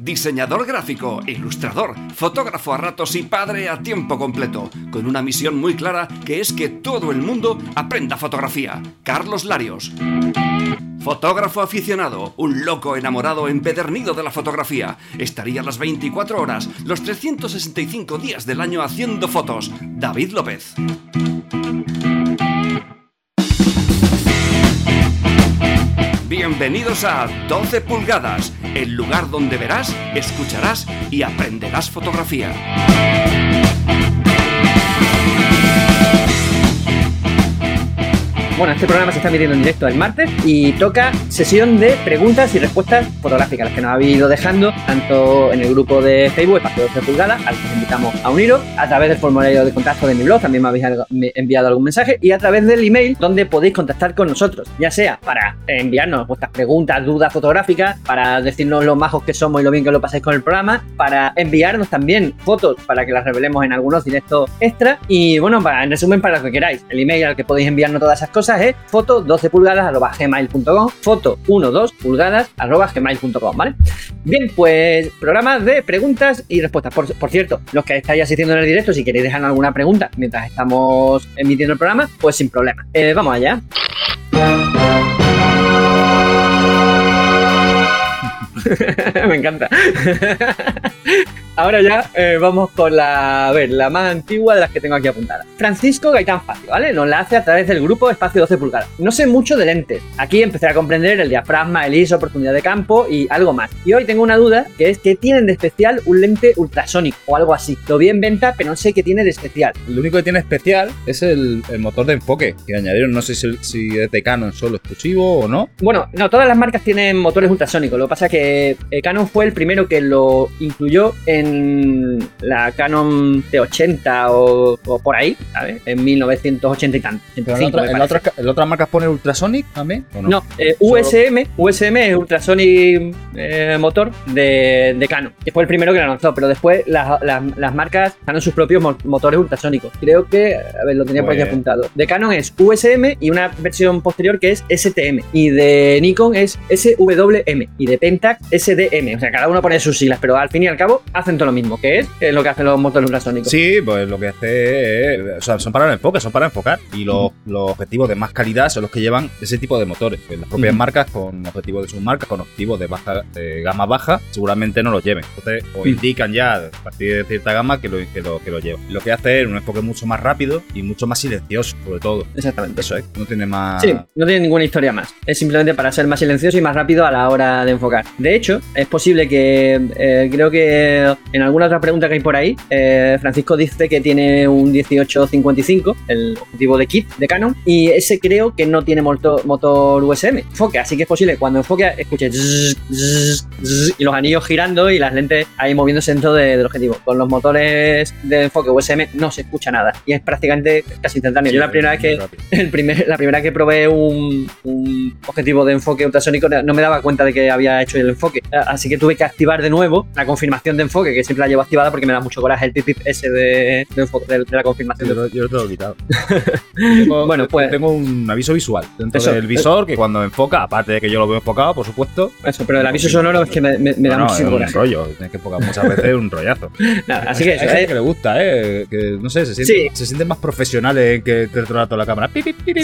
diseñador gráfico, ilustrador, fotógrafo a ratos y padre a tiempo completo, con una misión muy clara que es que todo el mundo aprenda fotografía. Carlos Larios. Fotógrafo aficionado, un loco enamorado empedernido de la fotografía. Estaría las 24 horas, los 365 días del año haciendo fotos. David López. Bienvenidos a 12 pulgadas, el lugar donde verás, escucharás y aprenderás fotografía. Bueno, este programa se está emitiendo en directo el martes y toca sesión de preguntas y respuestas fotográficas, las que nos habéis ido dejando tanto en el grupo de Facebook, Espacio 12 Pulgadas, al que os invitamos a uniros, a través del formulario de contacto de mi blog, también me habéis enviado algún mensaje, y a través del email donde podéis contactar con nosotros, ya sea para enviarnos vuestras preguntas, dudas fotográficas, para decirnos lo majos que somos y lo bien que lo pasáis con el programa, para enviarnos también fotos para que las revelemos en algunos directos extra, y bueno, en resumen, para lo que queráis, el email al que podéis enviarnos todas esas cosas es foto 12 pulgadas gmail.com, foto 12 pulgadas gmail.com, ¿vale? Bien, pues programa de preguntas y respuestas. Por, cierto, los que estáis asistiendo en el directo, si queréis dejar alguna pregunta mientras estamos emitiendo el programa, pues sin problema. Eh, vamos allá. Me encanta. Ahora ya eh, vamos con la, a ver, la más antigua de las que tengo aquí apuntadas. Francisco Gaitán Facio, ¿vale? Nos la hace a través del grupo Espacio 12 pulgadas. No sé mucho de lentes. Aquí empecé a comprender el diafragma, el ISO, oportunidad de campo y algo más. Y hoy tengo una duda, que es que tienen de especial un lente ultrasónico o algo así. Lo vi en venta, pero no sé qué tiene de especial. Lo único que tiene especial es el, motor de enfoque que añadieron. No sé si, es de Canon solo exclusivo o no. Bueno, no, todas las marcas tienen motores ultrasónicos. Lo que pasa es que eh, Canon fue el primero que lo incluyó en la Canon T80 o, por ahí, ¿sabes? En 1980 y tanto. ¿En, otras marcas pone Ultrasonic también? no, eh, USM, USM es Ultrasonic eh, motor de, de, Canon, que fue el primero que lo lanzó, pero después las, marcas Canon sus propios motores ultrasónicos. Creo que, a ver, lo tenía por aquí pues- apuntado. De Canon es USM y una versión posterior que es STM. Y de Nikon es SWM. Y de Pentax SDM. O sea, cada uno pone sus siglas, pero al fin y al cabo hacen lo mismo, que es, es lo que hacen los motores ultrasónicos. Sí, pues lo que hace es, o sea, son para el enfoque, son para enfocar y los, los, objetivos de más calidad son los que llevan ese tipo de motores. Pues las propias marcas con objetivos de sus marcas, con objetivos de baja de gama baja, seguramente no los lleven. Entonces, o indican ya a partir de cierta gama que lo, que lo, que lo llevan. Lo que hace es un enfoque mucho más rápido y mucho más silencioso, sobre todo. Exactamente. Eso es, no tiene más. Sí, no tiene ninguna historia más. Es simplemente para ser más silencioso y más rápido a la hora de enfocar. De hecho, es posible que eh, creo que en alguna otra pregunta que hay por ahí, eh, Francisco dice que tiene un 1855, el objetivo de kit de Canon, y ese creo que no tiene motor, motor USM. Enfoque, así que es posible cuando enfoque escuche y los anillos girando y las lentes ahí moviéndose dentro del objetivo. Con los motores de enfoque USM no se escucha nada y es prácticamente casi instantáneo. Yo la primera vez que el primer, la primera que probé un, un, objetivo de enfoque ultrasónico no me daba cuenta de que había hecho el enfoque, así que tuve que activar de nuevo la confirmación de enfoque que siempre la llevo activada porque me da mucho coraje el pip, ese de, de, la confirmación. Yo, yo, lo tengo quitado. bueno, pues. Tengo un aviso visual dentro del visor que cuando enfoca, aparte de que yo lo veo enfocado, por supuesto. Eso, pero el aviso sonoro es que me, me, da mucho coraje. Es un rollo, tienes que enfocar muchas veces un rollazo. así que eso. Hay gente que le gusta, ¿eh? Que no sé, se sienten, se sienten más profesionales que te toda la cámara.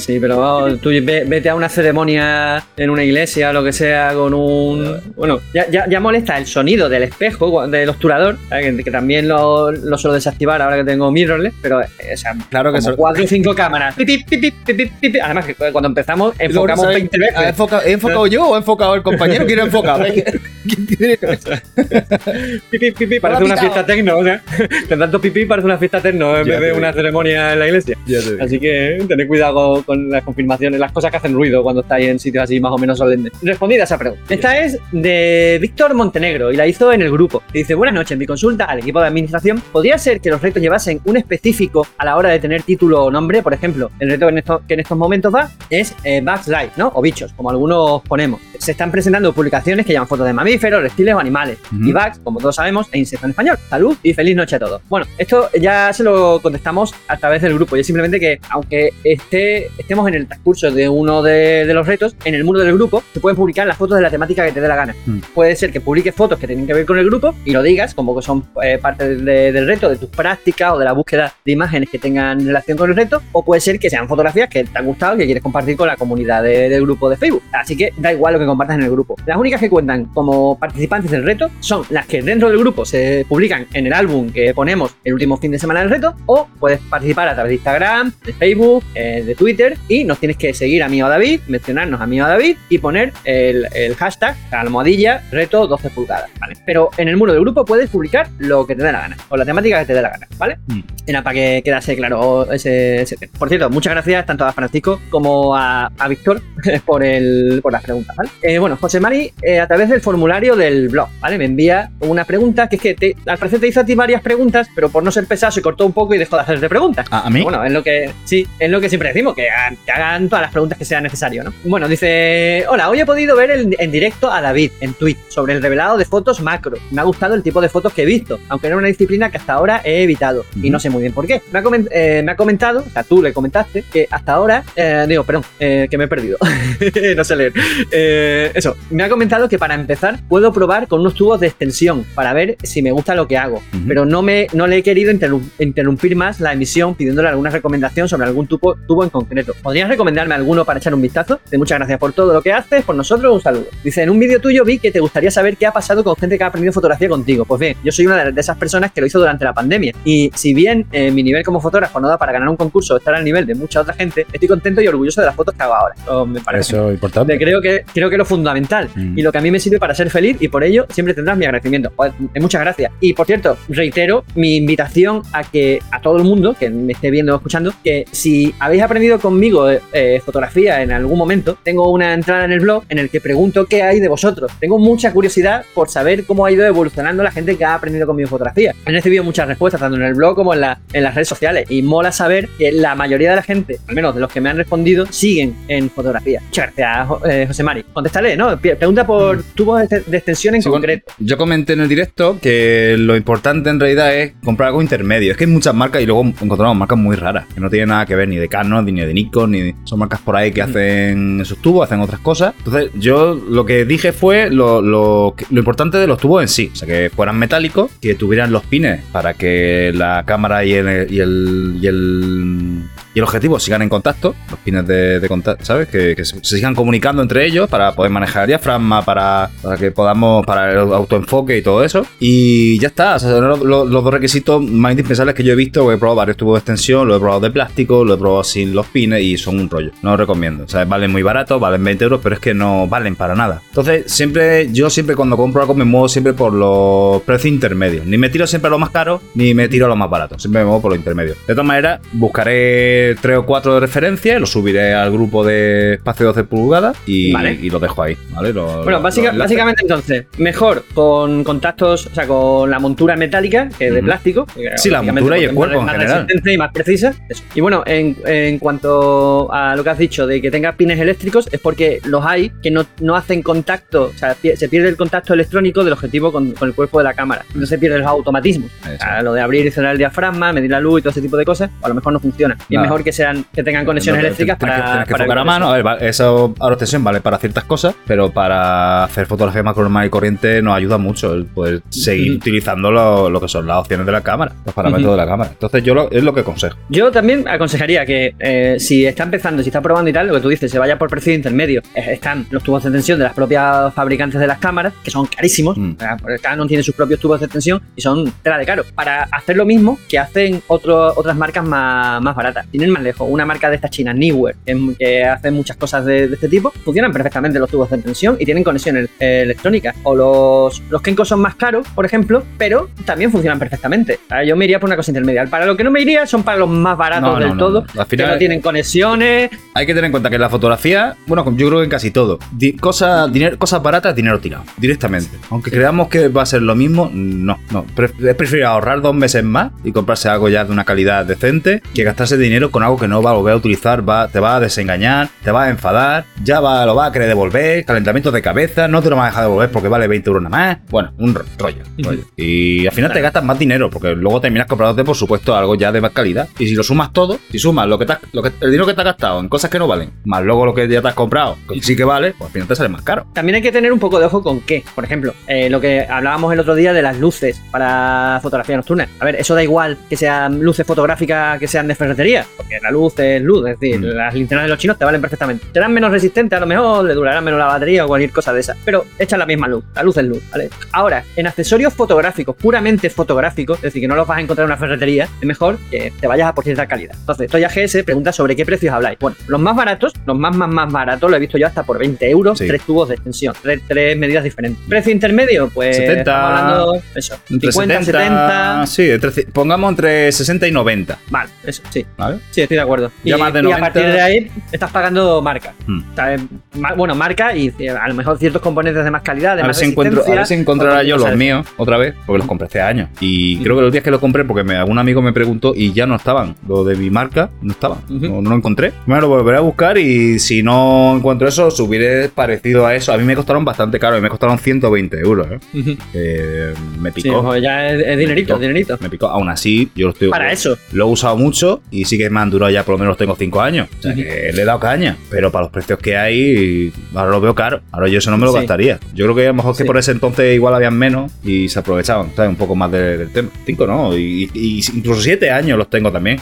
Sí, pero tú vete a una ceremonia en una iglesia o lo que sea con un. Bueno, ya, ya, ya molesta el sonido del espejo, del obturador, que, también lo, lo, suelo desactivar ahora que tengo mirrorless, pero eh, o sea, claro que son cuatro o cinco cámaras. Además, que cuando empezamos enfocamos 20 veces. ¿He enfocado, yo o he enfocado el compañero? ¿Quién ha enfocado? ¿Quién tiene Pipi, pipi, parece una fiesta tecno, o sea, con tanto pipí parece una fiesta tecno en vez de una ceremonia en la iglesia. Así que tened cuidado con las confirmaciones, las cosas que hacen ruido cuando estáis en sitios así más o menos solemnes. Respondida esa pregunta. Esta es de Víctor Montenegro y la hizo en el grupo. Y dice, buenas noches, mi consulta al equipo de administración, podría ser que los retos llevasen un específico a la hora de tener título o nombre. Por ejemplo, el reto que en, esto- que en estos momentos va es eh, Bugs Life, ¿no? O bichos, como algunos ponemos. Se están presentando publicaciones que llevan fotos de mamíferos, reptiles o animales. Y Bugs, como todos sabemos, e insecto en español. Salud y feliz noche a todos. Bueno, esto ya se lo contestamos a través del grupo. Y es simplemente que, aunque esté, estemos en el transcurso de uno de, de los retos, en el muro del grupo se pueden publicar las fotos de la temática que te dé la gana. Mm. Puede ser que publiques fotos que tienen que ver con el grupo y lo digas, como que son eh, parte de- del reto, de tus prácticas o de la búsqueda de imágenes que tengan relación con el reto. O puede ser que sean fotografías que te han gustado y que quieres compartir con la comunidad de- del grupo de Facebook. Así que da igual lo que compartas en el grupo. Las únicas que cuentan como participantes del reto son las que dentro del grupo se publican en el álbum que ponemos el último fin de semana del reto. O puedes participar a través de Instagram, de Facebook, eh, de Twitter y nos tienes que seguir a mí o a David, mencionarnos a mí o a David y poner el, el hashtag, la reto 12 pulgadas, ¿vale? Pero en el muro del grupo puedes publicar lo que te dé la gana, o la temática que te dé la gana, ¿vale? Mm. Era para que quedase claro ese, ese tema. Por cierto, muchas gracias tanto a Francisco como a, a Víctor por, el, por las preguntas, ¿vale? Eh, bueno, José Mari, eh, a través del formulario del blog, ¿vale? Me envía una pregunta que es que te, al parecer te hizo a ti varias preguntas, pero por no ser pesado se cortó un poco y dejó de hacerte preguntas. ¿A, a mí? Bueno, es lo que sí, es lo que siempre decimos, que que hagan todas las preguntas que sea necesario, ¿no? Bueno, dice, hola, hoy he podido ver en, en directo a David en Twitch sobre el revelado de fotos macro. Me ha gustado el tipo de fotos que he visto, aunque era una disciplina que hasta ahora he evitado y no sé muy bien por qué. Me ha, eh, me ha comentado, o sea, tú le comentaste que hasta ahora, eh, digo, perdón, eh, que me he perdido, no sé leer. Eh, eso, me ha comentado que para empezar puedo probar con unos tubos de extensión para ver si me gusta lo que hago, pero no me no le he querido interrum- interrumpir más la emisión pidiéndole alguna recomendación sobre algún tubo, tubo en concreto. ¿Podrías recomendarme alguno para echar un vistazo? De muchas gracias por todo lo que haces, por nosotros, un saludo. Dice, en un vídeo tuyo vi que te gustaría saber qué ha pasado con gente que ha aprendido fotografía contigo. Pues bien, yo soy una de esas personas que lo hizo durante la pandemia. Y si bien eh, mi nivel como fotógrafo no da para ganar un concurso o estar al nivel de mucha otra gente, estoy contento y orgulloso de las fotos que hago ahora. Eso me parece Eso es importante. creo que creo que lo fundamental Mm. y lo que a mí me sirve para ser feliz y por ello siempre tendrás mi agradecimiento. Joder, eh, muchas gracias. Y por cierto, reitero mi invitación a que a todo el mundo que me esté viendo o escuchando que si habéis aprendido conmigo eh, fotografía en algún momento, tengo una entrada en el blog en el que pregunto qué hay de vosotros. Tengo mucha curiosidad por saber cómo ha ido evolucionando la gente que ha aprendido conmigo fotografía. He recibido muchas respuestas tanto en el blog como en, la- en las redes sociales y mola saber que la mayoría de la gente, al menos de los que me han respondido, siguen en fotografía. Muchas gracias, eh, José Mari. Contéstale, ¿no? Pregunta por tubos de, de extensión en Sí, concreto. yo comenté en el directo que lo importante en realidad es comprar algo intermedio. Es que hay muchas marcas y luego encontramos marcas muy raras, que no tienen nada que ver ni de Canon, ni de Nikon, ni son marcas por ahí que Ujú. hacen esos tubos, hacen otras cosas. Entonces, yo lo que dije fue lo, lo, importante de los tubos en sí. O sea, que fueran metálicos, que tuvieran los pines para que la cámara y el, y el, y el objetivo sigan en contacto, los pines de, contacto, ¿sabes? Que, se, sigan comunicando entre ellos para poder manejar el diafragma, para, para que podamos, para el autoenfoque y todo eso. Y ya está, o sea, los- los dos requisitos más indispensables que yo he visto. He probado varios tubos de extensión, lo he probado de plástico, lo he probado sin los pines y son un rollo. No lo recomiendo. O sea, valen muy barato, valen 20 euros, pero es que no valen para nada. Entonces, siempre, yo siempre cuando compro algo me muevo siempre por los precios intermedios. Ni me tiro siempre a lo más caro, ni me tiro a lo más barato. Siempre me muevo por lo intermedio. De todas maneras, buscaré tres o cuatro de referencia, lo subiré al grupo de espacio 12 pulgadas y, Vale. y lo dejo ahí, ¿vale? Lo- Bueno, lo- básica- básicamente entonces, mejor con contactos, o sea, con la montura metálica que de plástico. Sí, la montura y el cuerpo más- en general. y más precisa. Eso. Y bueno, en, en cuanto a lo que has dicho de que tenga pines eléctricos, es porque los hay que no, no hacen contacto, o sea, se pierde el contacto electrónico del objetivo con, con el cuerpo de la cámara. Entonces se pierden los automatismos. O sea, lo de abrir y cerrar el diafragma, medir la luz y todo ese tipo de cosas, a lo mejor no funciona. Y es Nada. Mejor que sean que tengan conexiones eléctricas tienes que- para, que para a mano. A ver, eso extensión vale para ciertas cosas, pero para hacer fotografía más normal y corriente nos ayuda mucho el poder seguir utilizando lo, lo que son las opciones de la cámara, los parámetros de la cámara. Entonces yo lo- es lo que aconsejo. Yo también aconsejaría que eh, si está empezando, si está probando y tal, lo que tú dices, se vaya por precio intermedio. Están los tubos de extensión de las propias fabricantes de las cámaras, que son carísimos. Mm. O sea, porque Canon tiene sus propios tubos de extensión y son tela de caro. Para hacer lo mismo que hacen otro- otras marcas más, más baratas. Tienen ir más lejos, una marca de estas chinas, Newer, que, hace muchas cosas de, de este tipo, funcionan perfectamente los tubos de tensión y tienen conexión el- eh, electrónica. O los, los Kenko son más caros, por ejemplo, pero también funcionan perfectamente. Ah, Yo me iría por una cosa intermedia. Para lo que no me iría son para los más baratos No, no, del no, todo, no. Que no tienen conexiones. Hay que tener en cuenta que en la fotografía, bueno, yo creo que en casi todo, di- cosas, dinero, cosas baratas, dinero tirado, directamente. Aunque creamos que va a ser lo mismo, no, no. Pre- Es prefiero ahorrar dos meses más y comprarse algo ya de una calidad decente que gastarse dinero con algo que no va a volver a utilizar, va, te va a desengañar, te va a enfadar, ya va, lo va a querer devolver, calentamientos de cabeza, no te lo va a dejar devolver porque vale 20 euros nada más. Bueno, un ro- rollo. rollo. Y al final te gastas más dinero porque luego terminas comprándote, por supuesto, algo ya de más calidad. Y si lo sumas todo, si sumas lo que te has- lo que, el dinero que te has gastado en cosas que no valen, más luego lo que ya te has comprado, que sí que vale, pues al final te sale más caro. También hay que tener un poco de ojo con qué. Por ejemplo, eh, lo que hablábamos el otro día de las luces para fotografía nocturna. A ver, eso da igual que sean luces fotográficas que sean de ferretería, porque la luz es luz, es decir, Mm. las linternas de los chinos te valen perfectamente. Serán menos resistentes, a lo mejor le durará menos la batería o cualquier cosa de esa, pero echan la misma luz. La luz es luz, ¿vale? Ahora, en accesorios fotográficos, puramente fotográficos, es decir, que no los vas a encontrar en una ferretería, es mejor que te vayas a por cierta calidad. Entonces, Toya GS pregunta sobre qué precios habláis. Bueno, los más baratos, los más, más, más baratos, lo he visto yo hasta por 20 euros, Sí. tres tubos de extensión, tres, tres medidas diferentes. Precio intermedio, pues 70. estamos hablando, eso, Entre 50, 70. Sí, entre pongamos entre 60 y 90. Vale, eso, sí. ¿Vale? Sí, estoy de acuerdo. Ya y, más de y 90. a partir de ahí estás pagando marca. Hmm. Bueno, marca y eh, a lo mejor ciertos componentes de más calidad, de A ver, más si encuentro, a ver si encontrará yo los míos otra vez, porque los compré hace años. Y Ujú. creo que los días que los compré, porque me, algún amigo me preguntó y ya no estaban. Lo de mi marca no estaban. Ujú. no, no lo encontré. Me lo volveré a buscar y si no encuentro eso, subiré parecido a eso. A mí me costaron bastante caro, me costaron 120 euros. ¿eh? Eh, me Sí, picó. pues ya es, es dinerito, picó. dinerito. me picó. Aún así, yo lo estoy. Para eso. Lo he usado mucho y sí que me han durado ya por lo menos tengo 5 años. O sea que le he dado caña. Pero para los precios que hay, ahora lo veo caro. Ahora yo eso no me lo Sí. gastaría. Yo creo que a lo mejor que por ese entonces igual habían menos y se aprovechaban, ¿sabes? Un poco más de- del tema. 5 no, y, y incluso 7 años los tengo también.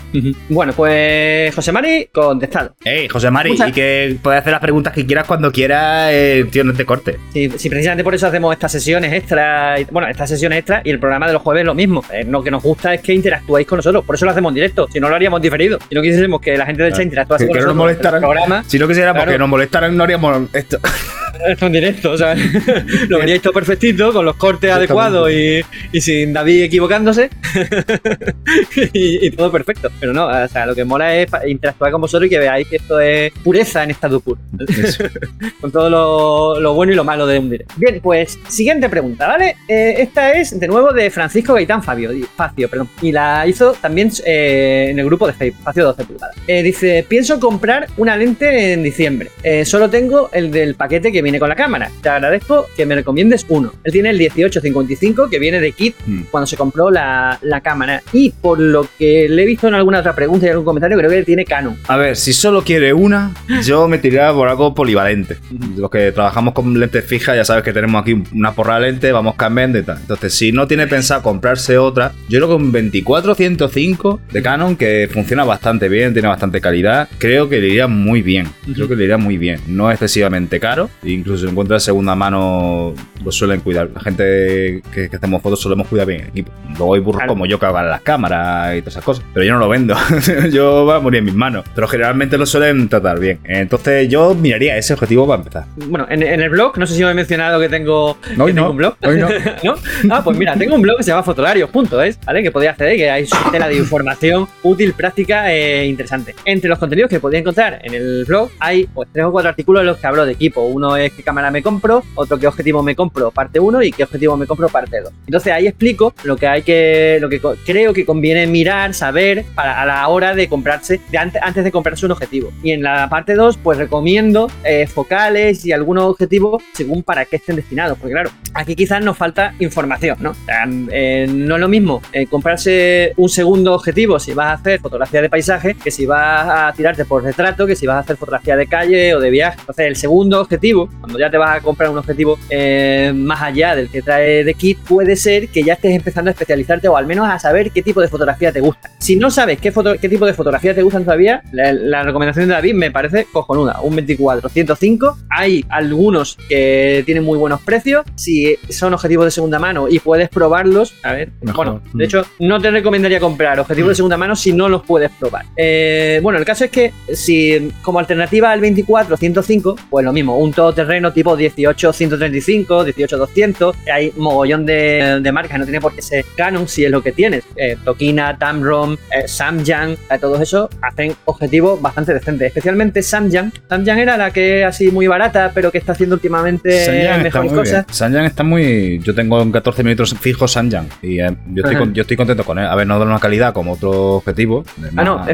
Bueno, pues José Mari, contestado. Ey, José Mari, Muchas- y que puedes hacer las preguntas que quieras cuando quieras, eh, tío, no te corte. Sí, sí, precisamente por eso hacemos estas sesiones extra. y- Bueno, estas sesiones extra y el programa de los jueves lo mismo. Eh, lo que nos gusta es que interactuáis con nosotros. Por eso lo hacemos en directo. Si no, lo haríamos diferido. Si no quisiésemos que la gente del chat interactuase con no el programa, Si no quisiéramos Claro. que nos molestaran, no haríamos esto. Esto en directo, o sea, lo veríais todo perfectito, con los cortes adecuados y, y sin David equivocándose. y, y todo perfecto. Pero no, o sea, lo que mola es interactuar con vosotros y que veáis que esto es pureza en esta Dupur. Eso. con todo lo, lo bueno y lo malo de un directo. Bien, pues siguiente pregunta, ¿vale? Eh, esta es de nuevo de Francisco Gaitán Fabio, Facio, perdón. Y la hizo también eh, en el grupo de Facebook, Facio 12 pulgadas. Eh, dice, pienso comprar una lente en diciembre. Solo tengo el del paquete que viene con la cámara. Te agradezco que me recomiendes uno. Él tiene el 1855 que viene de kit Mm. cuando se compró la, la cámara. Y por lo que le he visto en alguna otra pregunta y algún comentario, creo que él tiene Canon. A ver, si solo quiere una, yo me tiraría por algo polivalente. Los que trabajamos con lentes fijas, ya sabes que tenemos aquí una porra de lentes, vamos cambiando y tal. Entonces, si no tiene pensado comprarse otra, yo creo que un 24-105 de Canon, que funciona bastante bien, tiene bastante calidad, creo que le iría muy bien. Creo que le iría muy bien. No es excesivamente caro, incluso si lo encuentras segunda mano, lo suelen cuidar. La gente que, que hacemos fotos solemos cuidar bien el equipo. Luego hay burros Claro. como yo que hagan las cámaras y todas esas cosas, pero yo no lo vendo. yo va a morir en mis manos, pero generalmente lo suelen tratar bien. Entonces, yo miraría ese objetivo para empezar. Bueno, en, en el blog, no sé si os he mencionado que tengo, No, que tengo no, un blog. hoy no. ¿No? Ah, pues mira, tengo un blog que se llama fotolarios.es, ¿vale? Que podéis acceder, que hay su tela de información útil, práctica e interesante. Entre los contenidos que podéis encontrar en el blog hay pues tres o cuatro artículos en los que hablo de equipo. Uno es qué cámara me compro, otro qué objetivo me compro, parte 1 y qué objetivo me compro, parte 2. Entonces ahí explico lo que hay que, lo que creo que conviene mirar, saber para a la hora de comprarse, antes, antes de comprarse un objetivo. Y en la parte 2, pues recomiendo eh, focales y algunos objetivos según para qué estén destinados. Porque claro, aquí quizás nos falta información, ¿no? Eh, no es lo mismo eh, comprarse un segundo objetivo si vas a hacer fotografía de paisaje que si vas a tirarte por retrato, que si vas a hacer fotografía de calle o de viaje. Entonces, el segundo objetivo, cuando ya te vas a comprar un objetivo eh, más allá del que trae de kit, puede ser que ya estés empezando a especializarte o al menos a saber qué tipo de fotografía te gusta. Si no sabes qué, foto- qué tipo de fotografía te gustan todavía, la, la recomendación de David me parece cojonuda. Un 24-105. Hay algunos que tienen muy buenos precios. Si son objetivos de segunda mano y puedes probarlos, a ver, Mejor. bueno, Mm. de hecho, no te recomendaría comprar objetivos de segunda mano si no los puedes probar. Eh, bueno, el caso es que si como alternativa al 24-105, pues lo mismo, un todoterreno tipo 18-135, 18-200, hay mogollón de, de marcas, no tiene por qué ser Canon si es lo que tienes. Eh, Tokina, Tamron, eh, Samyang, eh, todos esos hacen objetivos bastante decentes, especialmente Samyang. Samyang era la que es así muy barata, pero que está haciendo últimamente Sanyan está mejores muy bien. cosas. Sanyan está muy. Yo tengo un 14 milímetros fijo Sanyan. Y eh, yo, estoy con- yo estoy contento con él. A ver, no da una calidad como otro objetivo. De Ah, no,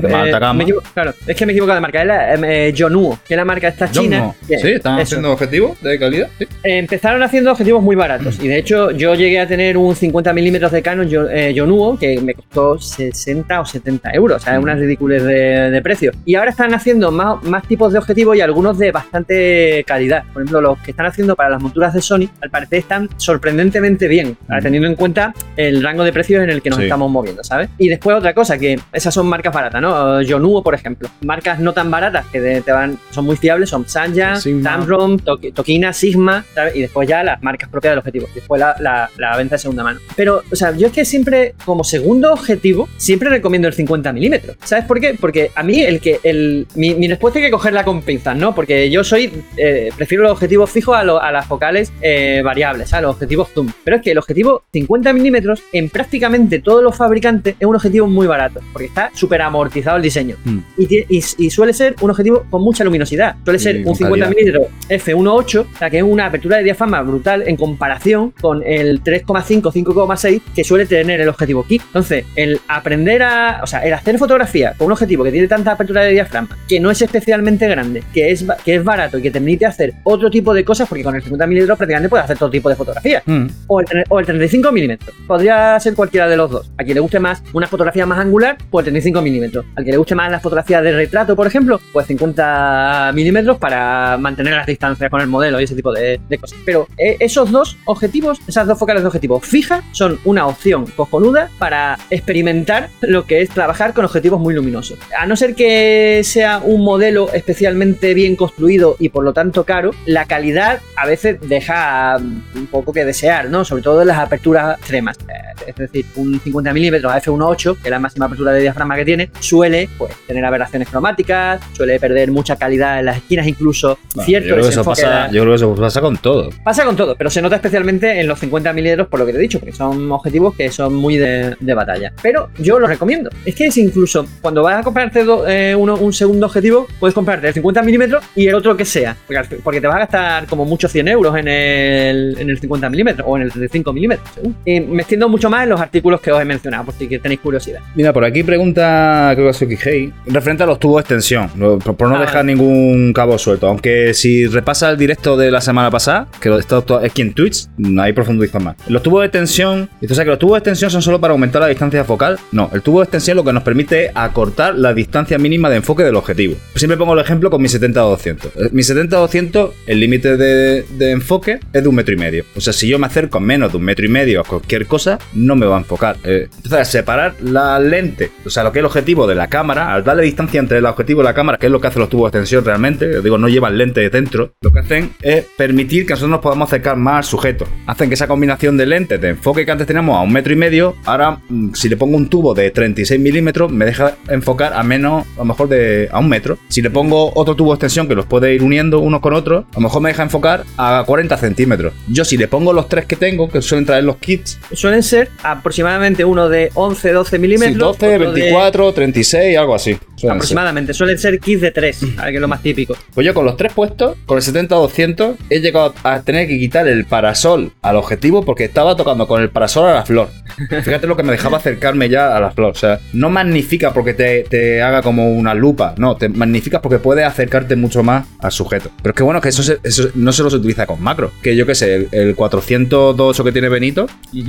me equivo- claro, es que me he equivocado de marca. Es la eh, Yonuo, que es la marca esta china. Que- Sí, están haciendo objetivos de calidad. Sí. Empezaron haciendo objetivos muy baratos y de hecho yo llegué a tener un 50 milímetros de Canon eh, Yonuo que me costó 60 o 70 euros, o sea, unas ridículas de, de precio. Y ahora están haciendo más, más tipos de objetivos y algunos de bastante calidad. Por ejemplo, los que están haciendo para las monturas de Sony, al parecer están sorprendentemente bien, Mm. teniendo en cuenta el rango de precios en el que nos Sí. estamos moviendo, ¿sabes? Y después otra cosa, que esas son marcas baratas, ¿no? Yonuo, por ejemplo. Marcas no tan baratas que te van, son muy fiables, son Sigma. Tamron, Tok- Tokina, Sigma, ¿sabes? Y después ya las marcas propias del objetivo. Después la, la- la venta de segunda mano. Pero, o sea, yo es que siempre, como segundo objetivo, siempre recomiendo el 50 milímetros. ¿Sabes por qué? Porque a mí el que. El, mi, mi respuesta hay que cogerla con pinzas, ¿no? Porque yo soy. eh, prefiero los objetivos fijos a, lo- a las focales eh, variables, a los objetivos zoom. Pero es que el objetivo 50 milímetros en prácticamente todos los fabricantes es un objetivo muy barato. Porque está súper amortizado el diseño. Mm. Y, y- y suele ser un objetivo con mucha luminosidad. Suele ser un 50 calidad. milímetros f1.8, o sea que es una apertura de diafragma brutal en comparación con el 3,5, 5,6 que suele tener el objetivo kit. Entonces, el aprender a, o sea, el hacer fotografía con un objetivo que tiene tanta apertura de diafragma, que no es especialmente grande, que es, que es barato y que te permite hacer otro tipo de cosas, porque con el 50 milímetros prácticamente puedes hacer todo tipo de fotografía Mm. o el, o el 35 milímetros. Podría ser cualquiera de los dos. A quien le guste más una fotografía más angular, pues el 35 milímetros. Al que le guste más la fotografía de retrato, por ejemplo, pues 50 milímetros para mantener las distancias con el modelo y ese tipo de, de cosas. Pero eh, esos dos objetivos, esas dos focales de objetivo fija, son una opción cojonuda para experimentar lo que es trabajar con objetivos muy luminosos. A no ser que sea un modelo especialmente bien construido y por lo tanto caro, la calidad a veces deja mm, un poco que desear, ¿no? Sobre todo en las aperturas extremas. Eh, Es decir, un 50 milímetros a f1.8, que es la máxima apertura de diafragma que tiene, suele pues, tener aberraciones cromáticas, suele perder mucha calidad en las esquinas, incluso Bueno, cierto yo, creo que eso pasa, de la- yo creo que eso pasa con todo. Pasa con todo, pero se nota especialmente en los 50 milímetros por lo que te he dicho, porque son objetivos que son muy de, de batalla. Pero yo lo recomiendo. Es que es incluso cuando vas a comprarte do- eh, uno- un segundo objetivo, puedes comprarte el 50 milímetros y el otro que sea, porque, te vas a gastar como muchos 100 euros en el, en el 50 milímetros o en el 35 milímetros. Y me extiendo mucho más en los artículos que os he mencionado, por si tenéis curiosidad. Mira, por aquí pregunta, creo que es Sukihei, referente a los tubos de extensión, por, por no Ah. dejar ningún cabo suelto. Aunque si repasa el directo de la semana pasada, que esto to- es aquí en Twitch, ahí profundizo más. Los tubos de extensión, o sea que los tubos de extensión son solo para aumentar la distancia focal. No, el tubo de extensión lo que nos permite es acortar la distancia mínima de enfoque del objetivo. Siempre pongo el ejemplo con mi 70-200. Eh, Mi 70-200, el límite de, de enfoque es de un metro y medio. O sea, si yo me acerco menos de un metro y medio a cualquier cosa, no me va a enfocar. Eh, entonces, separar la lente, o sea, lo que es el objetivo de la cámara, al darle distancia entre el objetivo y la cámara, que es lo que hacen los tubos de extensión realmente, digo, no llevan lente dentro, lo que hacen es permitir que nosotros nos podamos acercar más al sujeto. Hacen que esa combinación de lentes de enfoque que antes teníamos a un metro y medio, ahora mm, si le pongo un tubo de 36 milímetros, me deja enfocar a menos, a lo mejor de a un metro. Si le pongo otro tubo de extensión que los puede ir uniendo unos con otros, a lo mejor me deja enfocar a 40 centímetros. Yo si le pongo los tres que tengo, que suelen traer los kits, Suelen ser aproximadamente uno de 11, 12 sí, milímetros. 12, otro de- 24, 36, algo así. Suelen ser. Aproximadamente, suelen ser kits de 3, que es lo más típico. Pues yo con los tres puestos, con el 70-200, he llegado a tener que quitar el parasol al objetivo porque estaba tocando con el parasol a la flor. Fíjate lo que me dejaba acercarme ya a la flor. O sea, no magnifica porque te, te haga como una lupa, no, te magnifica porque puedes acercarte mucho más al sujeto. Pero es que bueno, que eso, se- eso no se los utiliza con macro. Que yo qué sé, el, el 402 que tiene Benito,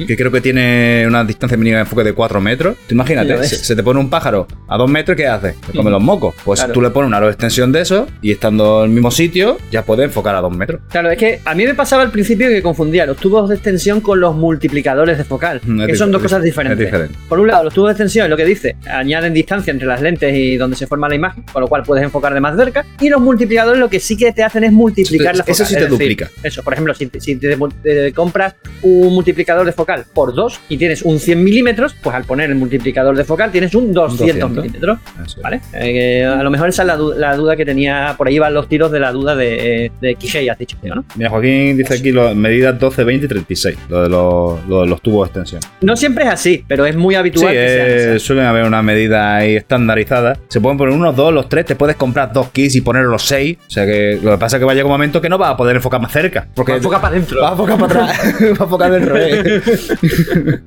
que creo que tiene una distancia mínima de enfoque de 4 metros. Tú imagínate, se, se te pone un pájaro a 2 metros, ¿qué hace? Te come los mocos. Pues Claro. tú le pones una aro de extensión de eso y estando en el mismo sitio, ya puede enfocar a dos metros. Claro, es que a mí me pasaba al principio que confundía los tubos de extensión con los multiplicadores de focal, Mm, es que son dos cosas es diferentes. diferente. Por un lado, los tubos de extensión, lo que dice, añaden distancia entre las lentes y donde se forma la imagen, con lo cual puedes enfocar de más cerca. Y los multiplicadores lo que sí que te hacen es multiplicar la focal. Eso sí es te decir, duplica. Eso, por ejemplo, si, te, si te- te compras un multiplicador de focal por 2 y tienes un 100 milímetros, pues al poner el multiplicador de focal tienes un 200, 200. milímetros. Es. ¿Vale? Eh, a lo mejor esa es la, du- la duda que tenía. Por ahí van los tiros de la duda de, de Quijay, has dicho, ¿no? Mira, Joaquín dice aquí las medidas 12, 20 y 36, lo de los, lo de los tubos de extensión. No siempre es así, pero es muy Sí, habitual. que sean eh, suelen haber una medida ahí estandarizada. Se pueden poner unos, dos, los tres, te puedes comprar dos kits y poner los seis. O sea que lo que pasa es que va a llegar un momento que no vas a poder enfocar más cerca. Porque Enfoca para adentro. Va a enfocar para atrás, va a enfocar dentro, ¿eh?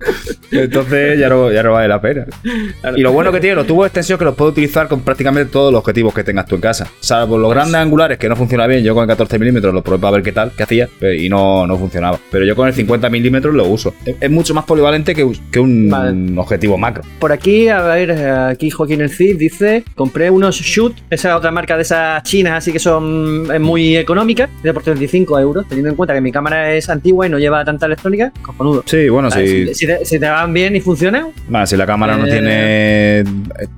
Entonces ya no, ya no vale la pena. Claro. Y lo bueno que tiene los tubos de extensión que los puedes utilizar con prácticamente todos los objetivos que tengas tú en casa. Salvo los grandes angulares que no funciona bien. Yo con el 14 milímetros lo probé para ver qué tal, qué hacía, eh, y no, no funcionaba. Pero yo con el 50 milímetros lo uso. Es, es mucho más polivalente que, que un Vale. objetivo macro. Por aquí, a ver, eh, aquí Joaquín el Cid dice: Compré unos Shoot, esa es otra marca de esas chinas, así que son muy económicas, de por 35 euros, teniendo en cuenta que mi cámara es antigua y no lleva tanta electrónica, cojonudo. Sí, bueno, Vale, si, si te, si te van bien y funcionan, Bueno, si la cámara no Eh. tiene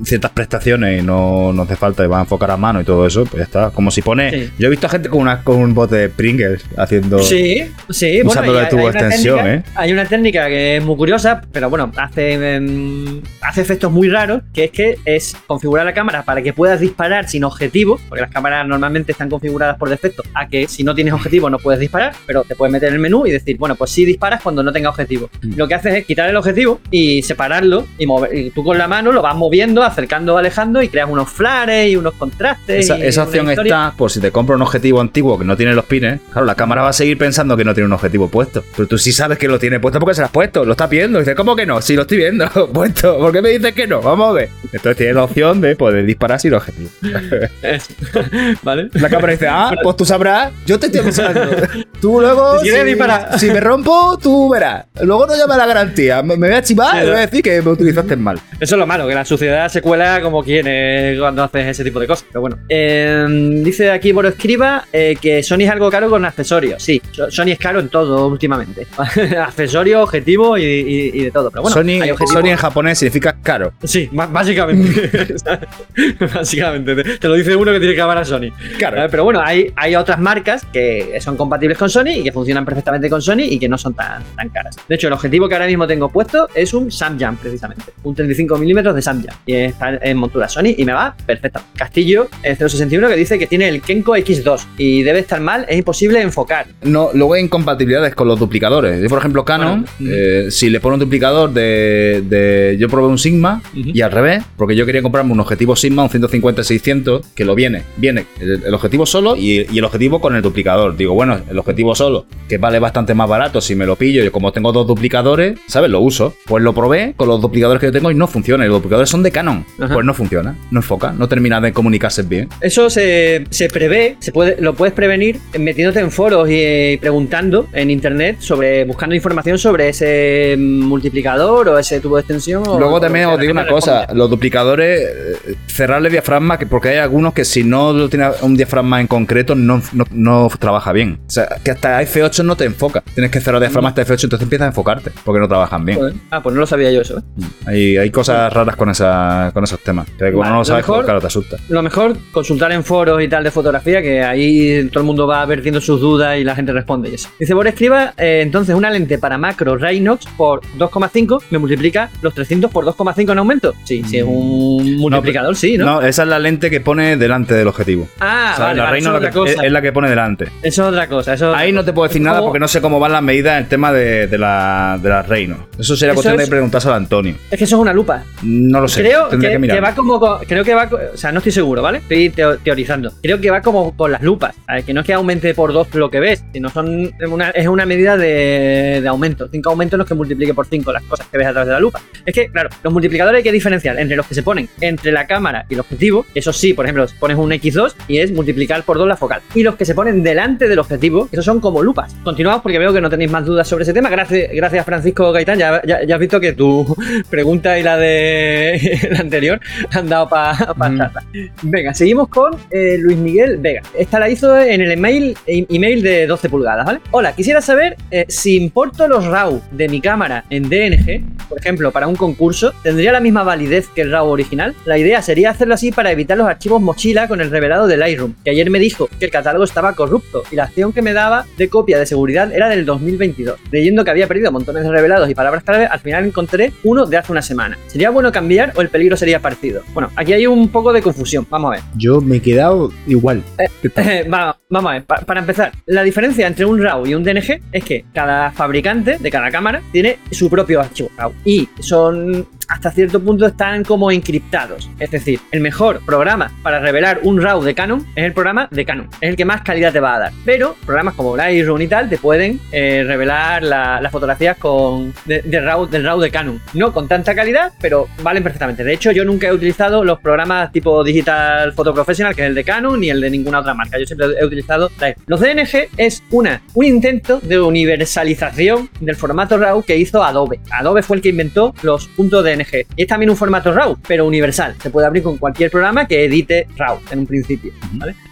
ciertas prestaciones y no, no hace falta y va a enfocar a mano y todo eso, pues ya está. Como si pone. Sí. Yo he visto a gente con, una, con un bote de Pringles haciendo. Sí, sí, bueno, Usándolo y de hay- tubo extensión, técnica- ¿eh? Hay una técnica que es muy curiosa, pero bueno, hace, em, hace efectos muy raros, que es que es configurar la cámara para que puedas disparar sin objetivo, porque las cámaras normalmente están configuradas por defecto a que si no tienes objetivo no puedes disparar, pero te puedes meter en el menú y decir, bueno, pues sí disparas cuando no tenga objetivo. Mm. Lo que haces es quitar el objetivo y separarlo y, mover, y tú con la mano lo vas moviendo, acercando, alejando y creas unos flares y unos contrastes. Esa, esa opción está por si te compras un objetivo antiguo que no tiene los pines. Claro, la cámara va a seguir pensando que no tiene un objetivo puesto. Pero tú sí sabes que lo tiene puesto porque se lo has puesto. Lo estás viendo. Y dices, ¿cómo que no? Si lo estoy viendo puesto. ¿Por qué me dices que no? Vamos a ver. Entonces tiene la opción de poder disparar sin objetivo. ¿Vale? La cámara dice, ah, pues tú sabrás. Yo te estoy avisando. Tú luego, Si disparar. si me rompo, tú verás. Luego no llama la garantía. Me, voy a chivar Sí, y voy a decir que me utilizaste mal. Eso es lo malo, que la suciedad se cuela como quiere cuando haces ese tipo de cosas. Pero bueno. Eh, dice aquí Boro Escriba eh, que Sony es algo caro con accesorios. Sí, So- Sony es caro en todo últimamente. accesorios, objetivos y, y- y de todo. Pero bueno, Sony, en japonés significa caro. Sí, ba- básicamente. básicamente. Te, lo dice uno que tiene cámara Sony. Claro. Pero bueno, hay, hay otras marcas que son compatibles con Sony y que funcionan perfectamente con Sony y que no son tan, tan caras. De hecho, el objetivo que ahora mismo tengo puesto es un Samyang, precisamente. Un 35 milímetros de Samyang. Y está en montura Sony y me va perfecto. Castillo eh, 061 que dice que tiene el Kenko X2 y debe estar mal, es imposible enfocar. No, luego hay incompatibilidades con los duplicadores. Yo, por ejemplo, Canon, Bueno, eh, si le pone un duplicador de, de- Yo probé un Sigma y al revés, porque yo quería comprarme un objetivo Sigma, un 150-600, que lo viene. Viene el, el objetivo solo y, y el objetivo con el duplicador. Digo, bueno, el objetivo solo, que vale bastante más barato si me lo pillo. Yo, como tengo dos duplicadores, ¿sabes? Lo uso. Pues lo probé con los duplicadores que yo tengo y no funciona. Y los duplicadores son de Canon. Ajá. Pues no funciona, no enfoca, no termina de comunicarse bien. Eso se, se prevé, se puede, lo puedes prevenir metiéndote en foros y, eh, preguntando en internet sobre, buscando información sobre ese multiplicador o ese tubo de extensión. Luego o también os digo una cosa, los duplicadores, eh, cerrarle diafragma, que- porque hay algunos que si no lo tiene un diafragma en concreto no, no, no trabaja bien. O sea, que hasta F8 no te enfoca. Tienes que cerrar diafragma hasta F8, entonces empiezas a enfocarte, porque no trabajan bien. Joder. Ah, pues no lo sabía yo eso. ¿eh? Hay, hay cosas raras con, esa, con esos temas. Que como Vale, no lo lo sabes, mejor- pues, claro, te asusta. Lo mejor, consultar en foros y tal de fotografía, que ahí todo el mundo va vertiendo sus dudas y la gente responde y eso. Dice Bor Escriba, eh, entonces una lente para macro Raynox por 2,5 me multiplica los 300 por 2,5 en aumento. Sí, sí, es un multiplicador, sí, ¿no? No, esa es la lente que pone delante del objetivo. Ah, O sea, vale, la vale, eso es la que- cosa. es, es la que pone delante. Eso es otra cosa. Eso Ahí no te puedo decir nada como- porque no sé cómo van las medidas en el tema de, de la, de la Reino. Eso sería Eso cuestión es- de preguntárselo a Antonio. Es que eso es una lupa. No lo sé. creo que, que que va como con- creo que va o sea no estoy seguro vale estoy teo- teorizando creo que va como con las lupas que no es que aumente por dos lo que ves sino son una, es una medida de, de aumento cinco aumentos los que multiplique por cinco las cosas que ves a través de la lupa es que claro los multiplicadores hay que diferenciar entre los que se ponen entre la cámara y el objetivo. Eso sí, por ejemplo, pones un X2 y es multiplicar por dos la focal. Y los que se ponen delante del objetivo, esos son como lupas. Continuamos porque veo que no tenéis más dudas sobre ese tema. Gracias, gracias Francisco Gaitán. Ya, ya, has visto que tu pregunta y la de la anterior han dado para pa mm. Venga, seguimos con eh, Luis Miguel Vega. Esta la hizo en el email, e, email de 12 pulgadas, ¿vale? Hola, quisiera saber eh, si importo los RAW de mi cámara en DNG, por ejemplo, para un concurso, ¿tendría la misma validez que el RAW original? La idea sería hacerlo así para evitar los archivos mochila con el revelado de Lightroom, que ayer me dijo que el catálogo estaba corrupto y la acción que me daba de copia de seguridad era del 2022. Leyendo que había perdido montones de revelados y palabras clave, al final encontré uno de hace una semana. ¿Sería bueno cambiar o el peligro sería parecido? Bueno, aquí hay un poco de confusión. Vamos a ver. Yo me he quedado igual. Eh, vamos, a ver. para empezar, la diferencia entre un RAW y un DNG es que cada fabricante de cada cámara tiene su propio archivo RAW y son hasta cierto punto están como encriptados. Es decir, el mejor programa para revelar un RAW de Canon es el programa de Canon. Es el que más calidad te va a dar. Pero programas como Lightroom y tal te pueden eh, revelar las fotografías con de, RAW, del RAW de Canon. No con tanta calidad, pero valen perfectamente. De hecho, yo nunca he utilizado los programas tipo Digital Photo Professional, que es el de Canon, ni el de ninguna otra marca. Yo siempre he utilizado Los DNG es una, un intento de universalización del formato RAW que hizo Adobe. Adobe fue el que inventó los puntos de y es también un formato RAW, pero universal. Se puede abrir con cualquier programa que edite RAW en un principio.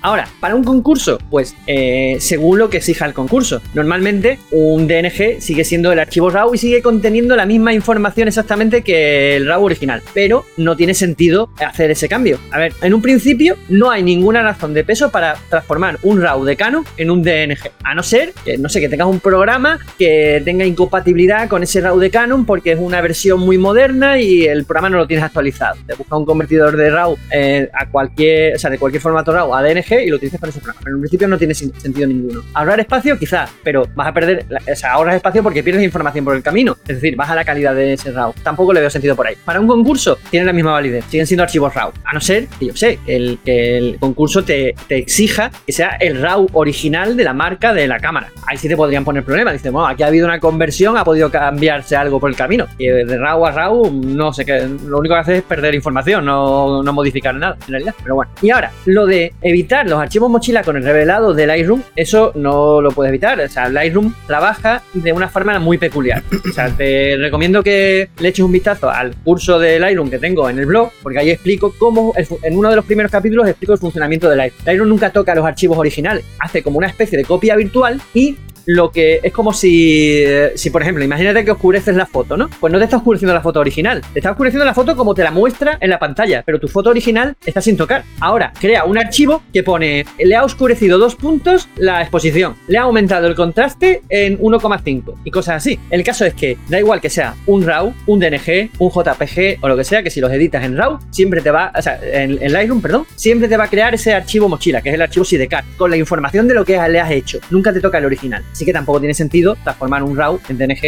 Ahora, para un concurso, pues eh, según lo que exija el concurso. Normalmente un DNG sigue siendo el archivo RAW y sigue conteniendo la misma información exactamente que el RAW original, pero no tiene sentido hacer ese cambio. A ver, en un principio no hay ninguna razón de peso para transformar un RAW de Canon en un DNG, a no ser que, no sé, que tengas un programa que tenga incompatibilidad con ese RAW de Canon porque es una versión muy moderna y el programa no lo tienes actualizado. Te busca un convertidor de RAW eh, a cualquier, o sea, de cualquier formato RAW a DNG y lo utilizas para ese programa. Pero en principio no tiene sentido ninguno. Ahorrar espacio, quizás, pero vas a perder, o sea, ahorras espacio porque pierdes información por el camino. Es decir, baja la calidad de ese RAW. Tampoco le veo sentido por ahí. Para un concurso, tiene la misma validez. Siguen siendo archivos RAW. A no ser que yo sé, el, que el concurso te, te exija que sea el RAW original de la marca de la cámara. Ahí sí te podrían poner problemas. Dices, bueno, aquí ha habido una conversión, ha podido cambiarse algo por el camino. Y de RAW a RAW no sé qué, lo único que hace es perder información, no, no, modificar nada en realidad. Pero bueno. Y ahora, lo de evitar los archivos mochila con el revelado de Lightroom, eso no lo puedes evitar. O sea, Lightroom trabaja de una forma muy peculiar. O sea, te recomiendo que le eches un vistazo al curso de Lightroom que tengo en el blog, porque ahí explico cómo, en uno de los primeros capítulos explico el funcionamiento de Lightroom. Lightroom nunca toca los archivos originales, hace como una especie de copia virtual y lo que es como si, si, por ejemplo, imagínate que oscureces la foto, ¿no? Pues no te está oscureciendo la foto original, te está oscureciendo la foto como te la muestra en la pantalla, pero tu foto original está sin tocar. Ahora, crea un archivo que pone, le ha oscurecido dos puntos la exposición, le ha aumentado el contraste en 1,5 y cosas así. El caso es que da igual que sea un RAW, un DNG, un JPG o lo que sea, que si los editas en RAW, siempre te va, o sea, en, Lightroom, perdón, siempre te va a crear ese archivo mochila, que es el archivo sidecar, con la información de lo que le has hecho. Nunca te toca el original. Así que tampoco tiene sentido transformar un RAW en DNG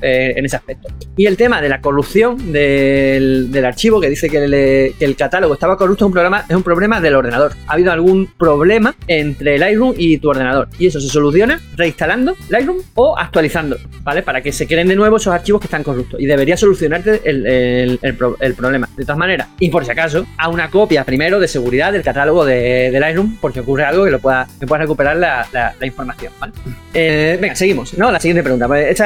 eh, en ese aspecto. Y el tema de la corrupción del, archivo que dice que, el catálogo estaba corrupto es un, problema del ordenador. Ha habido algún problema entre Lightroom y tu ordenador. Y eso se soluciona reinstalando Lightroom o actualizando, ¿vale? Para que se creen de nuevo esos archivos que están corruptos. Y debería solucionarte el, problema. De todas maneras, y por si acaso, a una copia primero de seguridad del catálogo de, Lightroom, porque ocurre algo que lo pueda, que pueda recuperar la, información, ¿vale? Eh, venga, seguimos. ¿no? La siguiente pregunta. Pues,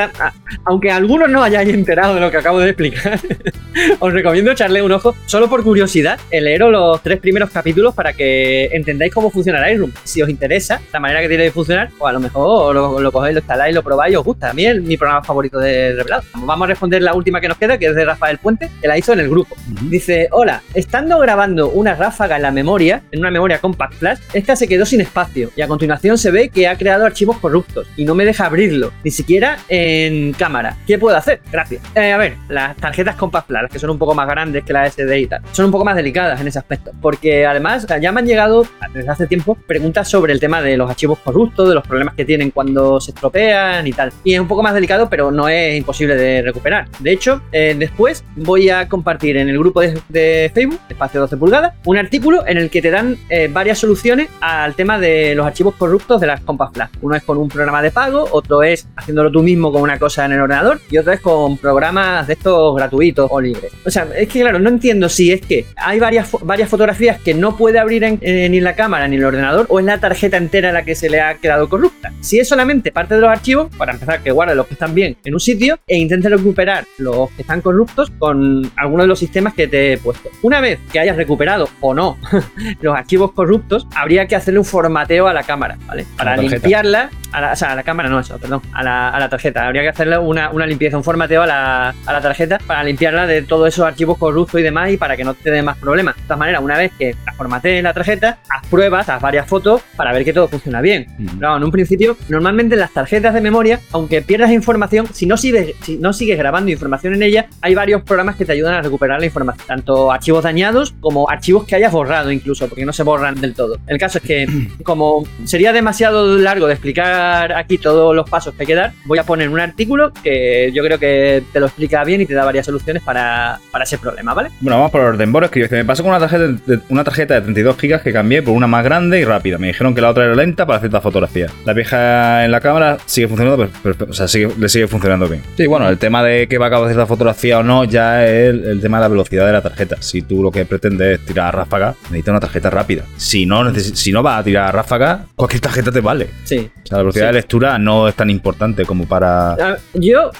aunque algunos no hayáis enterado de lo que acabo de explicar, os recomiendo echarle un ojo, solo por curiosidad, leeros los tres primeros capítulos para que entendáis cómo funciona Lightroom. Si os interesa la manera que tiene de funcionar, o a lo mejor lo, lo cogéis, lo instaláis, lo probáis y os gusta. A mí es mi programa favorito de revelado. Vamos a responder la última que nos queda, que es de Rafael Puente, que la hizo en el grupo. Dice, hola, estando grabando una ráfaga en la memoria, en una memoria compact flash, esta se quedó sin espacio y a continuación se ve que ha creado archivos corruptos y no me deja abrirlo, ni siquiera en cámara. ¿Qué puedo hacer? Gracias. Eh, a ver, las tarjetas Compact Flash, que son un poco más grandes que la SD y tal, son un poco más delicadas en ese aspecto, porque además ya me han llegado desde hace tiempo preguntas sobre el tema de los archivos corruptos, de los problemas que tienen cuando se estropean y tal. Y es un poco más delicado, pero no es imposible de recuperar. De hecho, eh, después voy a compartir en el grupo de, Facebook, espacio 12 pulgadas, un artículo en el que te dan eh, varias soluciones al tema de los archivos corruptos de las Compact Flash. Uno es con un programa programa de pago, otro es haciéndolo tú mismo con una cosa en el ordenador y otro es con programas de estos gratuitos o libres. O sea, es que claro, no entiendo si es que hay varias, varias fotografías que no puede abrir en, ni la cámara ni el ordenador o es la tarjeta entera la que se le ha quedado corrupta. Si es solamente parte de los archivos, para empezar, que guarde los que están bien en un sitio e intente recuperar los que están corruptos con alguno de los sistemas que te he puesto. Una vez que hayas recuperado o no los archivos corruptos, habría que hacerle un formateo a la cámara, ¿vale? Para limpiarla, a la, o sea, a la cámara no, eso, perdón, a la, tarjeta. Habría que hacerle una, limpieza, un formateo a la, tarjeta para limpiarla de todos esos archivos corruptos y demás y para que no te dé más problemas. De todas maneras, una vez que la formatees la tarjeta, haz pruebas, haz varias fotos para ver que todo funciona bien. Claro, en un principio, normalmente las tarjetas de memoria, aunque pierdas información, si no, sigues, si no sigues grabando información en ella, hay varios programas que te ayudan a recuperar la información. Tanto archivos dañados como archivos que hayas borrado incluso, porque no se borran del todo. El caso es que, como sería demasiado largo de explicar aquí todos los pasos que hay que dar, voy a poner un artículo que yo creo que te lo explica bien y te da varias soluciones para, ese problema, ¿vale? Bueno, vamos por orden. Escribe que me pasó con una tarjeta, de, una tarjeta de 32 GB que cambié por una más grande y rápida. Me dijeron que la otra era lenta para ciertas fotografías. La vieja en la cámara sigue funcionando, pero, o sea, le sigue funcionando bien. Sí, bueno, el tema de que va a acabar cierta fotografía o no ya es el, tema de la velocidad de la tarjeta. Si tú lo que pretendes es tirar a ráfaga, necesitas una tarjeta rápida. Si no, si no vas a tirar a ráfaga, cualquier tarjeta te vale. Sí. O sea, la velocidad de lectura no es tan importante como para. Ah, yo,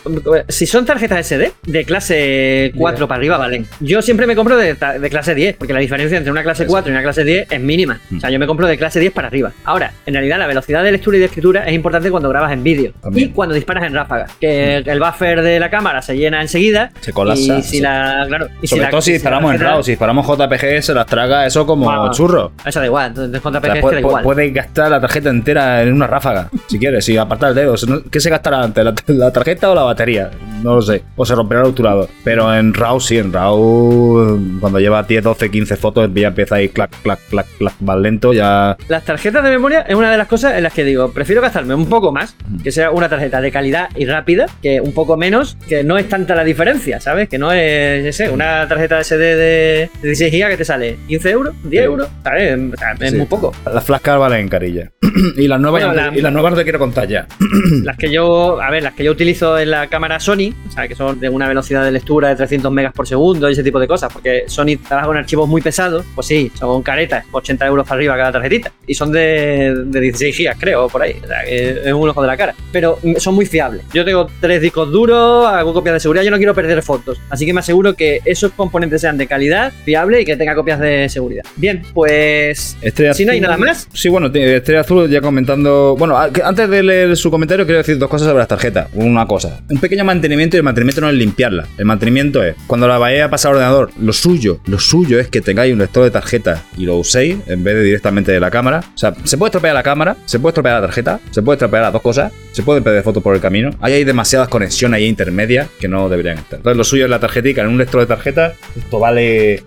si son tarjetas SD, de clase 4 para arriba, valen. Yo siempre me compro de, clase 10, porque la diferencia entre una clase 4 y una clase 10 es mínima. O sea, yo me compro de clase 10 para arriba. Ahora, en realidad, la velocidad de lectura y de escritura es importante cuando grabas en vídeo y cuando disparas en ráfaga. Que el buffer de la cámara se llena enseguida. Se colapsa. Y si la. Claro. Y Sobre todo si, disparamos en RAW, si disparamos JPG, se las traga eso como churro. Eso da igual. Entonces, JPG da igual. Puedes gastar la tarjeta entera en una ráfaga, si quieres, y apartar el dedo. ¿Qué se gastará antes? ¿La, tarjeta o la batería? No lo sé. O se romperá el obturador. Pero en RAW sí, en RAW, cuando lleva 10, 12, 15 fotos, ya empieza ahí clac, clac, clac, clac, más lento. Ya. Las tarjetas de memoria es una de las cosas en las que digo, prefiero gastarme un poco más, que sea una tarjeta de calidad y rápida, que un poco menos, que no es tanta la diferencia, ¿sabes? Que no es, ese, una tarjeta SD de 16 GB que te sale 15 euros, 10 euros, ¿sabes? Es muy poco. Las flascas valen carilla. y las nuevas, y las nuevas te quiero contar ya. las que yo, a ver, las que yo utilizo en la cámara Sony, o sea, que son de una velocidad de lectura de 300 megas por segundo y ese tipo de cosas, porque Sony trabaja con archivos muy pesados, pues sí, son caretas, 80 euros para arriba cada tarjetita, y son de, de 16 gigas, creo, por ahí, o sea, es un ojo de la cara, pero son muy fiables. Yo tengo tres discos duros, hago copias de seguridad, yo no quiero perder fotos, así que me aseguro que esos componentes sean de calidad, fiable y que tenga copias de seguridad. Bien, pues si no hay nada más. Sí, bueno, Estrella Azul ya comentando, bueno, antes de leer su comentario quiero decir dos cosas sobre las tarjetas. Una cosa, un pequeño mantenimiento y el mantenimiento no es limpiarla. El mantenimiento es, cuando la vayáis a pasar al ordenador, lo suyo, lo suyo es que tengáis un lector de tarjeta y lo uséis en vez de directamente de la cámara. O sea, se puede estropear la cámara, se puede estropear la tarjeta, se puede estropear las dos cosas, se pueden perder fotos por el camino. Hay demasiadas conexiones ahí intermedias que no deberían estar. Entonces lo suyo es la tarjetica en un lector de tarjeta. Esto vale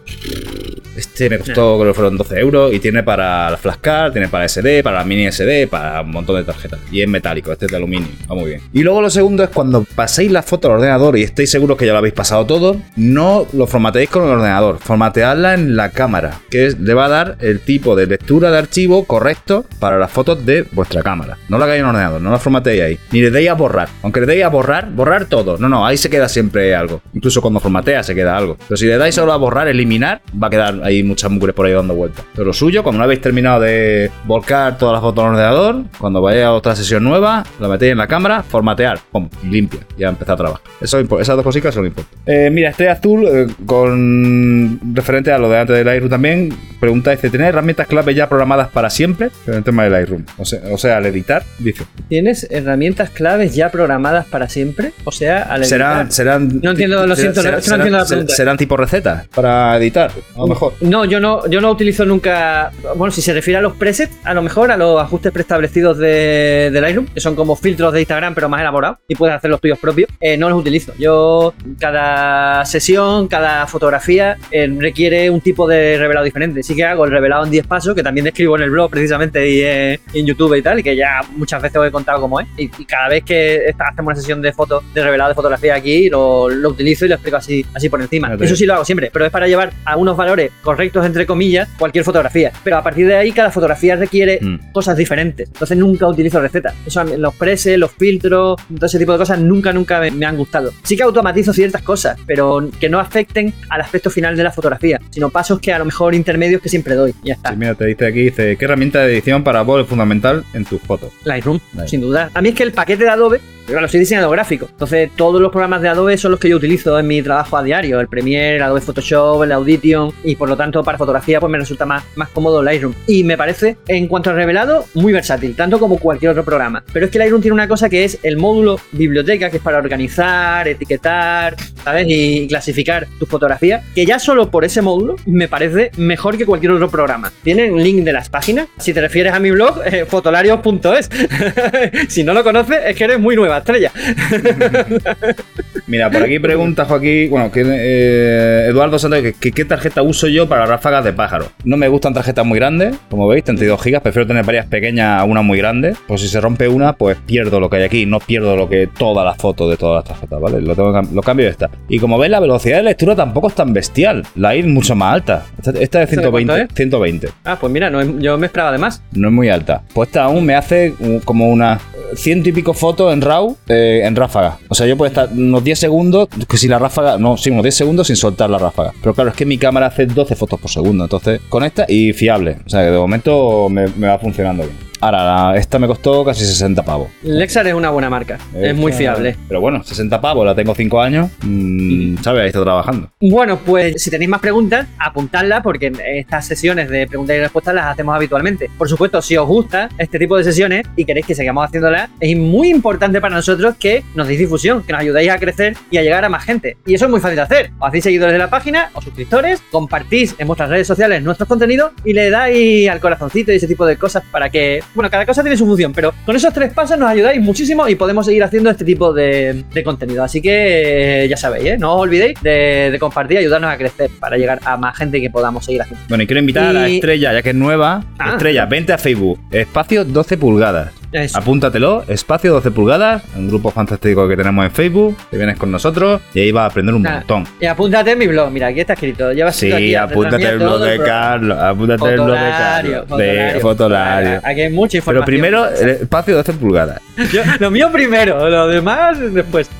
este me costó, creo que fueron 12 euros y tiene para la flashcard, tiene para SD, para la mini SD, para un montón de tarjetas. Y es metálico, este es de aluminio, va muy bien. Y luego lo segundo es cuando paséis la foto al ordenador y estéis seguros que ya lo habéis pasado todo, no lo formateéis con el ordenador, formateadla en la cámara, que le va a dar el tipo de lectura de archivo correcto para las fotos de vuestra cámara. No la hagáis en el ordenador, no la formateéis ahí, ni le deis a borrar. Aunque le deis a borrar, borrar todo. No, no, ahí se queda siempre algo. Incluso cuando formatea se queda algo. Pero si le dais solo a borrar, eliminar, va a quedar hay muchas mugres por ahí dando vueltas. Pero lo suyo, cuando no habéis terminado de volcar todas las fotos al ordenador, cuando vayáis a otra sesión nueva, la metéis en la cámara, formatear, pum, limpia, ya empezar a trabajar. Eso, esas dos cositas son importantes. Eh, mira, este azul, eh, con referente a lo de antes del Lightroom también, pregunta dice, ¿tienes herramientas clave ya programadas para siempre? En el tema del Lightroom. O sea, o sea, al editar, dice. ¿Tienes herramientas claves ya programadas para siempre? O sea, al editar. Serán, no entiendo, lo siento, no, entiendo la pregunta. ¿Serán tipo recetas para editar? A lo mejor. No, yo no, yo no utilizo nunca. Bueno, si se refiere a los presets, a lo mejor a los ajustes preestablecidos de, de Lightroom, que son como filtros de Instagram, pero más elaborados, y puedes hacer los tuyos propios, eh, no los utilizo. Yo, cada sesión, cada fotografía eh, requiere un tipo de revelado diferente sí que hago el revelado en 10 pasos, que también describo en el blog precisamente y eh, en YouTube y tal, y que ya muchas veces os he contado cómo es. Y, y cada vez que esta- hacemos una sesión de fotos, de revelado de fotografía aquí, lo, lo utilizo y lo explico así, así por encima. Eso sí lo hago siempre, pero es para llevar a unos valores correctos, entre comillas, cualquier fotografía. Pero a partir de ahí, cada fotografía requiere Mm. cosas diferentes. Entonces nunca utilizo recetas. Eso, los preses, los filtros, todo ese tipo de cosas nunca, nunca me, me han gustado. Sí que automatizo ciertas cosas, pero que no afecten al aspecto final de la fotografía, sino pasos que a lo mejor intermedios que siempre doy. Y ya está. Sí, mira, te dice aquí, dice, ¿qué herramienta de edición para vos es fundamental en tus fotos? Lightroom, Lightroom. sin duda. A mí es que el paquete de Adobe, yo, claro, soy diseñador gráfico. Entonces, todos los programas de Adobe son los que yo utilizo en mi trabajo a diario. El Premiere, el Adobe Photoshop, el Audition. Y por lo tanto, para fotografía, pues me resulta más, más cómodo Lightroom. Y me parece, en cuanto al revelado, muy versátil, tanto como cualquier otro programa. Pero es que Lightroom tiene una cosa que es el módulo biblioteca, que es para organizar, etiquetar, ¿sabes? Y clasificar tus fotografías. Que ya solo por ese módulo me parece mejor que cualquier otro programa. Tiene un link de las páginas. Si te refieres a mi blog, eh, fotolarios.es. si no lo conoces, es que eres muy nueva estrella. Mira, por aquí pregunta Joaquín, bueno, que, eh, Eduardo Santos, que, qué tarjeta uso yo para ráfagas de pájaro. No me gustan tarjetas muy grandes, como veis, 32 gigas, prefiero tener varias pequeñas a una muy grande. Pues si se rompe una, pues pierdo lo que hay aquí, no pierdo lo que toda la foto de todas las tarjetas, ¿vale? Lo, tengo, cambio ya está. Y como veis, la velocidad de lectura tampoco es tan bestial, la es mucho más alta. Esta, esta es ¿Esta de cuánto 120, es? 120. Ah, pues mira, no es- yo me esperaba de más. No es muy alta. Pues esta aún me hace uh, como unas ciento y pico fotos en RAW eh, en ráfaga. O sea, yo puedo estar unos 10 segundos, que si la ráfaga, no, sí, unos 10 segundos sin soltar la ráfaga. Pero claro, es que mi cámara hace 12 fotos por segundo. Entonces, con esta y fiable. O sea, que de momento me, me va funcionando bien. Ahora, esta me costó casi 60 pavos. Lexar es una buena marca, es muy fiable. Pero bueno, 60 pavos, la tengo 5 años. Mm, ¿Sabes? Ahí está trabajando. Bueno, pues si tenéis más preguntas, apuntadlas porque estas sesiones de preguntas y respuestas las hacemos habitualmente. Por supuesto, si os gusta este tipo de sesiones y queréis que sigamos haciéndolas, es muy importante para nosotros que nos deis difusión, que nos ayudéis a crecer y a llegar a más gente. Y eso es muy fácil de hacer. Os hacéis seguidores de la página o suscriptores, compartís en vuestras redes sociales nuestros contenidos y le dais al corazoncito y ese tipo de cosas para que, bueno, cada cosa tiene su función, pero con esos tres pasos nos ayudáis muchísimo y podemos seguir haciendo este tipo de, de contenido. Así que eh, ya sabéis, ¿eh? no os olvidéis de, de compartir y ayudarnos a crecer para llegar a más gente que podamos seguir haciendo. Bueno, y quiero invitar a la Y- estrella, ya que es nueva. Ah. Estrella, vente a Facebook. Espacio 12 pulgadas. Eso. Apúntatelo, espacio 12 pulgadas, un grupo fantástico que tenemos en Facebook, te vienes con nosotros y ahí vas a aprender un montón. Y apúntate en mi blog, mira, aquí está escrito. Llevas Sí, aquí apúntate el blog de Carlos, apúntate el blog de Carlos, de Fotolario. Aquí hay mucha Pero información. primero, el espacio 12 pulgadas. Yo- lo mío primero, lo demás después.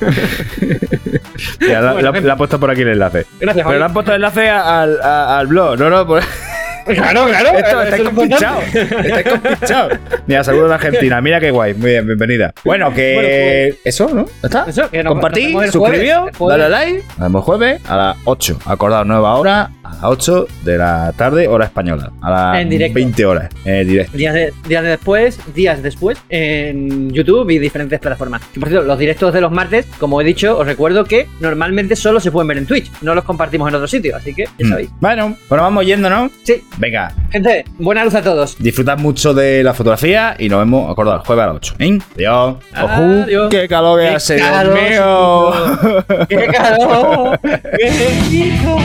Ya, Bueno, la- la he puesto por aquí el enlace. Gracias, Pero le han puesto el enlace al, a- al blog, no, no, por... Claro, claro. Esto, estáis importante. Estáis compinchados. Mira, saludos de Argentina. Mira qué guay. Muy bien, bienvenida. Bueno, que. Bueno, pues- Eso, ¿no? ¿Ya ¿Está? Eso, que nos- Compartí, jueves. dale a like. Nos vemos jueves a las 8. Acordaos, nueva hora a las 8 de la tarde, hora española. A las En directo. 20 horas. Directo. Días, de- días de después, días después, en YouTube y diferentes plataformas. Por cierto, los directos de los martes, como he dicho, os recuerdo que normalmente solo se pueden ver en Twitch, no los compartimos en otro sitio, así que ya Mm. sabéis. Bueno, bueno, vamos yendo, ¿no? Sí, Venga, gente, buena luz a todos. disfrutad mucho de la fotografía y nos vemos, acordaos, jueves a las 8. ¿eh? Adiós. ¡Qué calor que Qué hace, Dios calor, mío! ¡Qué calor! ¡Qué rico!